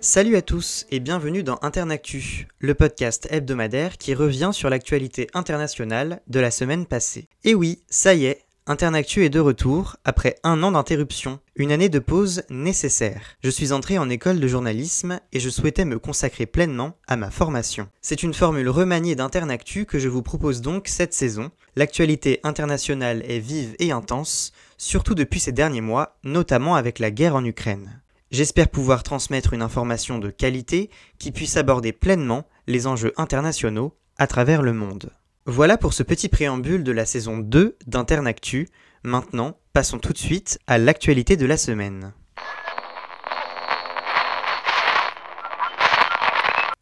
Salut à tous et bienvenue dans Internactu, le podcast hebdomadaire qui revient sur l'actualité internationale de la semaine passée. Et oui, ça y est, Internactu est de retour après un an d'interruption, une année de pause nécessaire. Je suis entré en école de journalisme et je souhaitais me consacrer pleinement à ma formation. C'est une formule remaniée d'Internactu que je vous propose donc cette saison. L'actualité internationale est vive et intense, surtout depuis ces derniers mois, notamment avec la guerre en Ukraine. J'espère pouvoir transmettre une information de qualité qui puisse aborder pleinement les enjeux internationaux à travers le monde. Voilà pour ce petit préambule de la saison 2 d'Internactu. Maintenant, passons tout de suite à l'actualité de la semaine.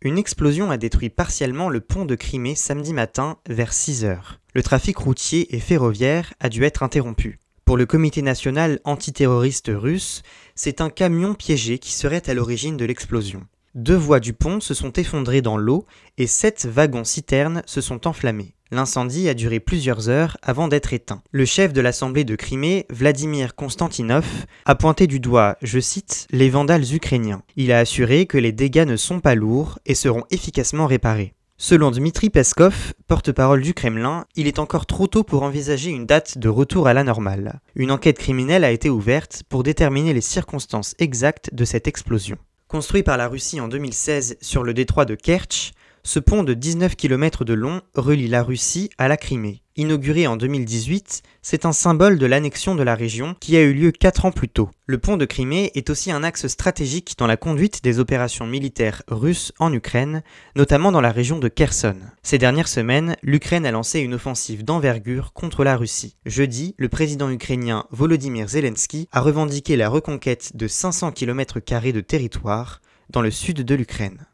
Une explosion a détruit partiellement le pont de Crimée samedi matin vers 6 heures. Le trafic routier et ferroviaire a dû être interrompu. Pour le comité national antiterroriste russe, c'est un camion piégé qui serait à l'origine de l'explosion. Deux voies du pont se sont effondrées dans l'eau et sept wagons-citernes se sont enflammés. L'incendie a duré plusieurs heures avant d'être éteint. Le chef de l'Assemblée de Crimée, Vladimir Konstantinov, a pointé du doigt, je cite, les vandales ukrainiens. Il a assuré que les dégâts ne sont pas lourds et seront efficacement réparés. Selon Dmitri Peskov, porte-parole du Kremlin, il est encore trop tôt pour envisager une date de retour à la normale. Une enquête criminelle a été ouverte pour déterminer les circonstances exactes de cette explosion. Construit par la Russie en 2016 sur le détroit de Kerch, ce pont de 19 km de long relie la Russie à la Crimée. Inauguré en 2018, c'est un symbole de l'annexion de la région qui a eu lieu 4 ans plus tôt. Le pont de Crimée est aussi un axe stratégique dans la conduite des opérations militaires russes en Ukraine, notamment dans la région de Kherson. Ces dernières semaines, l'Ukraine a lancé une offensive d'envergure contre la Russie. Jeudi, le président ukrainien Volodymyr Zelensky a revendiqué la reconquête de 500 km de territoire dans le sud de l'Ukraine.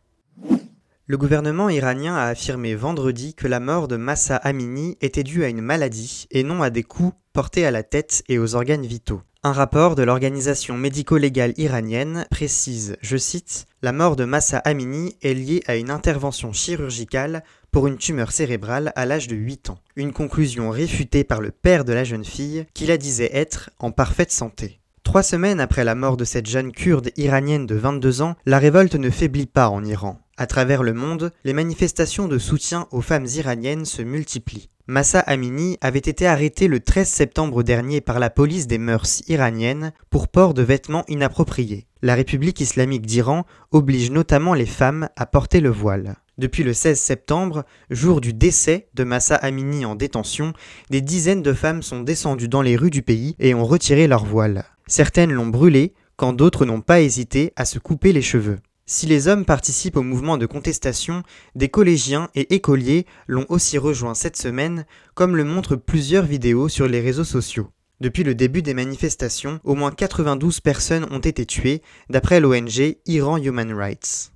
Le gouvernement iranien a affirmé vendredi que la mort de Massa Amini était due à une maladie et non à des coups portés à la tête et aux organes vitaux. Un rapport de l'organisation médico-légale iranienne précise, je cite, La mort de Massa Amini est liée à une intervention chirurgicale pour une tumeur cérébrale à l'âge de 8 ans. Une conclusion réfutée par le père de la jeune fille qui la disait être en parfaite santé. Trois semaines après la mort de cette jeune kurde iranienne de 22 ans, la révolte ne faiblit pas en Iran. À travers le monde, les manifestations de soutien aux femmes iraniennes se multiplient. Massa Amini avait été arrêté le 13 septembre dernier par la police des mœurs iraniennes pour port de vêtements inappropriés. La République islamique d'Iran oblige notamment les femmes à porter le voile. Depuis le 16 septembre, jour du décès de Massa Amini en détention, des dizaines de femmes sont descendues dans les rues du pays et ont retiré leur voile. Certaines l'ont brûlé, quand d'autres n'ont pas hésité à se couper les cheveux. Si les hommes participent au mouvement de contestation, des collégiens et écoliers l'ont aussi rejoint cette semaine, comme le montrent plusieurs vidéos sur les réseaux sociaux. Depuis le début des manifestations, au moins 92 personnes ont été tuées, d'après l'ONG Iran Human Rights.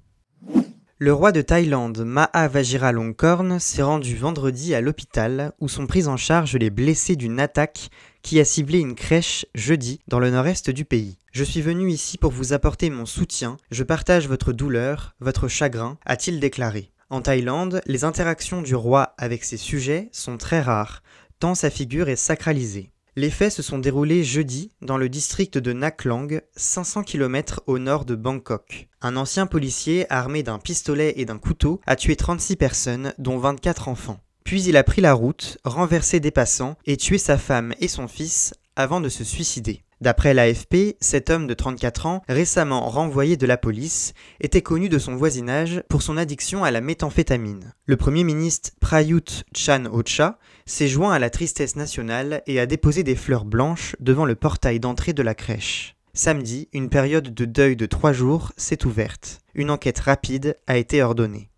Le roi de Thaïlande, Maha Vajiralongkorn, s'est rendu vendredi à l'hôpital où sont pris en charge les blessés d'une attaque qui a ciblé une crèche jeudi dans le nord-est du pays. Je suis venu ici pour vous apporter mon soutien, je partage votre douleur, votre chagrin, a-t-il déclaré. En Thaïlande, les interactions du roi avec ses sujets sont très rares, tant sa figure est sacralisée. Les faits se sont déroulés jeudi dans le district de Naklang, 500 km au nord de Bangkok. Un ancien policier armé d'un pistolet et d'un couteau a tué 36 personnes, dont 24 enfants. Puis il a pris la route, renversé des passants et tué sa femme et son fils avant de se suicider. D'après l'AFP, cet homme de 34 ans, récemment renvoyé de la police, était connu de son voisinage pour son addiction à la méthamphétamine. Le premier ministre Prayut Chan-Ocha s'est joint à la tristesse nationale et a déposé des fleurs blanches devant le portail d'entrée de la crèche. Samedi, une période de deuil de trois jours s'est ouverte. Une enquête rapide a été ordonnée.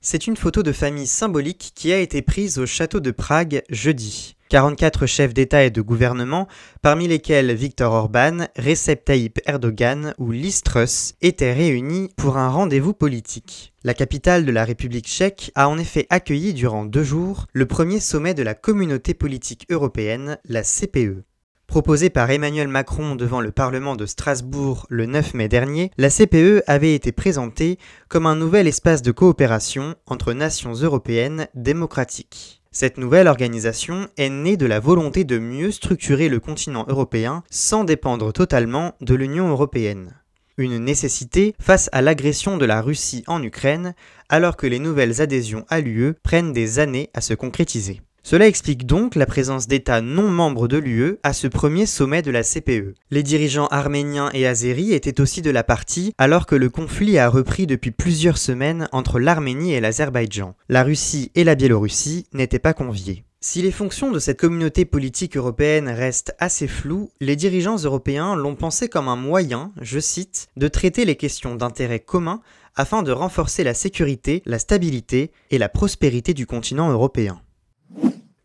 C'est une photo de famille symbolique qui a été prise au château de Prague jeudi. 44 chefs d'État et de gouvernement, parmi lesquels Viktor Orban, Recep Tayyip Erdogan ou Liz Truss, étaient réunis pour un rendez-vous politique. La capitale de la République tchèque a en effet accueilli durant deux jours le premier sommet de la communauté politique européenne, la CPE. Proposée par Emmanuel Macron devant le Parlement de Strasbourg le 9 mai dernier, la CPE avait été présentée comme un nouvel espace de coopération entre nations européennes démocratiques. Cette nouvelle organisation est née de la volonté de mieux structurer le continent européen sans dépendre totalement de l'Union européenne. une nécessité face à l'agression de la Russie en Ukraine, alors que les nouvelles adhésions à l'UE prennent des années à se concrétiser. Cela explique donc la présence d'États non membres de l'UE à ce premier sommet de la CPE. Les dirigeants arméniens et azéris étaient aussi de la partie alors que le conflit a repris depuis plusieurs semaines entre l'Arménie et l'Azerbaïdjan. La Russie et la Biélorussie n'étaient pas conviés. Si les fonctions de cette communauté politique européenne restent assez floues, les dirigeants européens l'ont pensé comme un moyen, je cite, de traiter les questions d'intérêt commun afin de renforcer la sécurité, la stabilité et la prospérité du continent européen.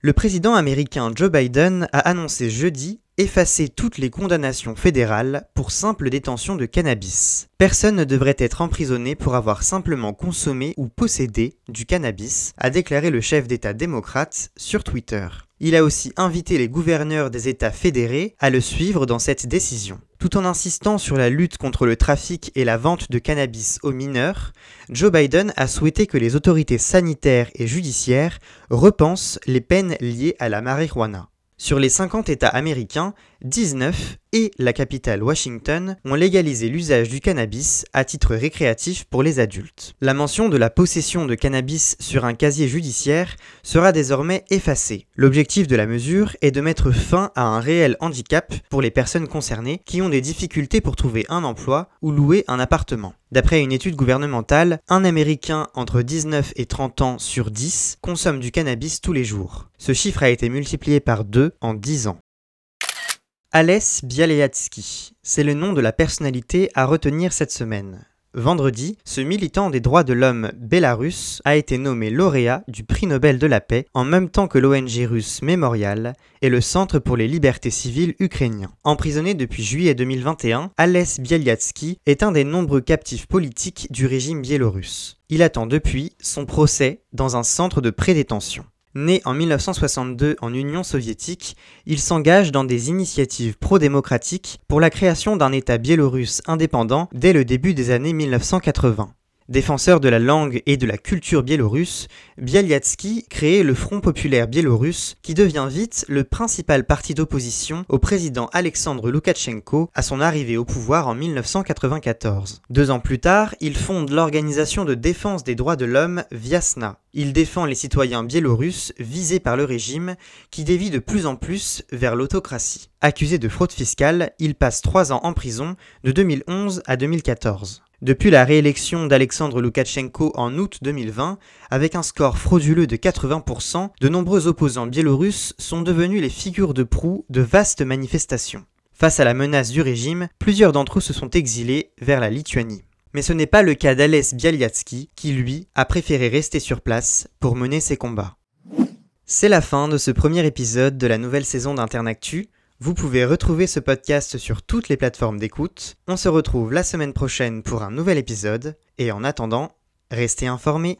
Le président américain Joe Biden a annoncé jeudi effacer toutes les condamnations fédérales pour simple détention de cannabis. Personne ne devrait être emprisonné pour avoir simplement consommé ou possédé du cannabis, a déclaré le chef d'État démocrate sur Twitter. Il a aussi invité les gouverneurs des États fédérés à le suivre dans cette décision. Tout en insistant sur la lutte contre le trafic et la vente de cannabis aux mineurs, Joe Biden a souhaité que les autorités sanitaires et judiciaires repensent les peines liées à la marijuana. Sur les 50 États américains, 19 et la capitale Washington ont légalisé l'usage du cannabis à titre récréatif pour les adultes. La mention de la possession de cannabis sur un casier judiciaire sera désormais effacée. L'objectif de la mesure est de mettre fin à un réel handicap pour les personnes concernées qui ont des difficultés pour trouver un emploi ou louer un appartement. D'après une étude gouvernementale, un Américain entre 19 et 30 ans sur 10 consomme du cannabis tous les jours. Ce chiffre a été multiplié par 2 en 10 ans. Alès Bialyatsky, c'est le nom de la personnalité à retenir cette semaine. Vendredi, ce militant des droits de l'homme bélarus a été nommé lauréat du prix Nobel de la paix en même temps que l'ONG russe Memorial et le Centre pour les libertés civiles ukrainien. Emprisonné depuis juillet 2021, Alès Bialyatsky est un des nombreux captifs politiques du régime biélorusse. Il attend depuis son procès dans un centre de prédétention. Né en 1962 en Union soviétique, il s'engage dans des initiatives pro-démocratiques pour la création d'un État biélorusse indépendant dès le début des années 1980. Défenseur de la langue et de la culture biélorusse, Bialyatsky crée le Front populaire biélorusse qui devient vite le principal parti d'opposition au président Alexandre Loukachenko à son arrivée au pouvoir en 1994. Deux ans plus tard, il fonde l'organisation de défense des droits de l'homme Viasna. Il défend les citoyens biélorusses visés par le régime qui dévie de plus en plus vers l'autocratie. Accusé de fraude fiscale, il passe trois ans en prison de 2011 à 2014. Depuis la réélection d'Alexandre Loukachenko en août 2020, avec un score frauduleux de 80%, de nombreux opposants biélorusses sont devenus les figures de proue de vastes manifestations. Face à la menace du régime, plusieurs d'entre eux se sont exilés vers la Lituanie. Mais ce n'est pas le cas d'Alès Bialyatsky qui, lui, a préféré rester sur place pour mener ses combats. C'est la fin de ce premier épisode de la nouvelle saison d'Internactu. Vous pouvez retrouver ce podcast sur toutes les plateformes d'écoute. On se retrouve la semaine prochaine pour un nouvel épisode. Et en attendant, restez informés.